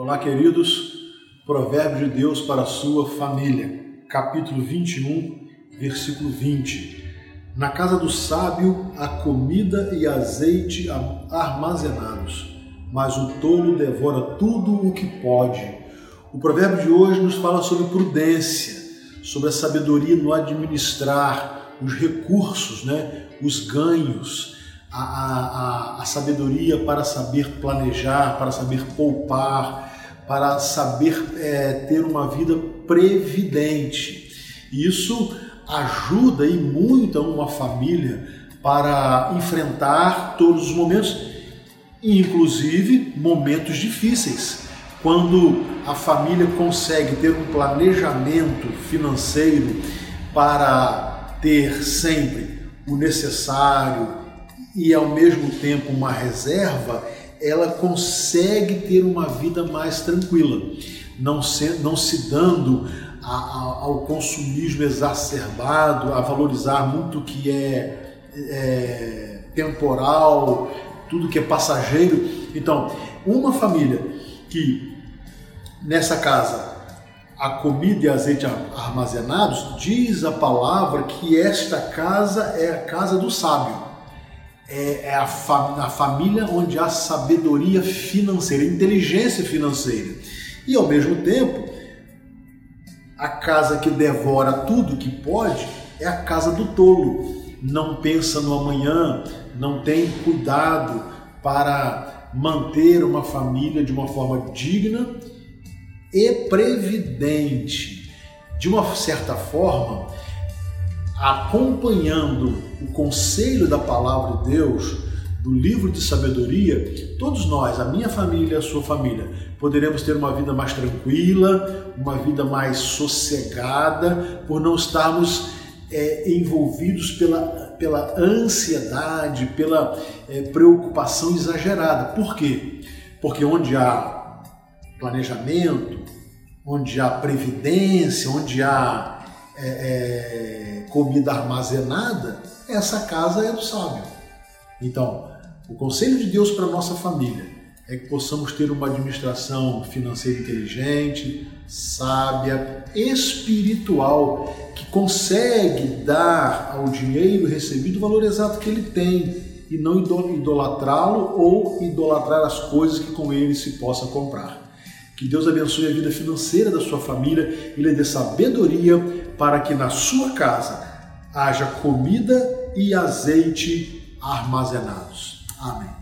Olá, queridos. Provérbio de Deus para a sua família, capítulo 21, versículo 20. Na casa do sábio há comida e azeite armazenados, mas o tolo devora tudo o que pode. O provérbio de hoje nos fala sobre prudência, sobre a sabedoria no administrar os recursos, né? os ganhos, a, a, a sabedoria para saber planejar, para saber poupar, para saber é, ter uma vida previdente. Isso ajuda e muito uma família para enfrentar todos os momentos, inclusive momentos difíceis. Quando a família consegue ter um planejamento financeiro para ter sempre o necessário, e ao mesmo tempo uma reserva, ela consegue ter uma vida mais tranquila, não se, não se dando a, a, ao consumismo exacerbado, a valorizar muito o que é, é temporal, tudo que é passageiro. Então, uma família que nessa casa a comida e azeite armazenados, diz a palavra que esta casa é a casa do sábio é, a, a família onde há sabedoria financeira, inteligência financeira. E ao mesmo tempo, a casa que devora tudo que pode é a casa do tolo. Não pensa no amanhã, não tem cuidado para manter uma família de uma forma digna e previdente. De uma certa forma, acompanhando o conselho da palavra de Deus, do livro de sabedoria, todos nós, a minha família a sua família, poderemos ter uma vida mais tranquila, uma vida mais sossegada, por não estarmos é, envolvidos pela, pela ansiedade, pela é, preocupação exagerada. Por quê? Porque onde há planejamento, onde há previdência, onde há é, é, comida armazenada, essa casa é do sábio. Então, o conselho de Deus para nossa família é que possamos ter uma administração financeira inteligente, sábia, espiritual, que consegue dar ao dinheiro recebido o valor exato que ele tem e não idolatrá-lo ou idolatrar as coisas que com ele se possa comprar. Que Deus abençoe a vida financeira da sua família e lhe dê sabedoria para que na sua casa haja comida e azeite armazenados. Amém.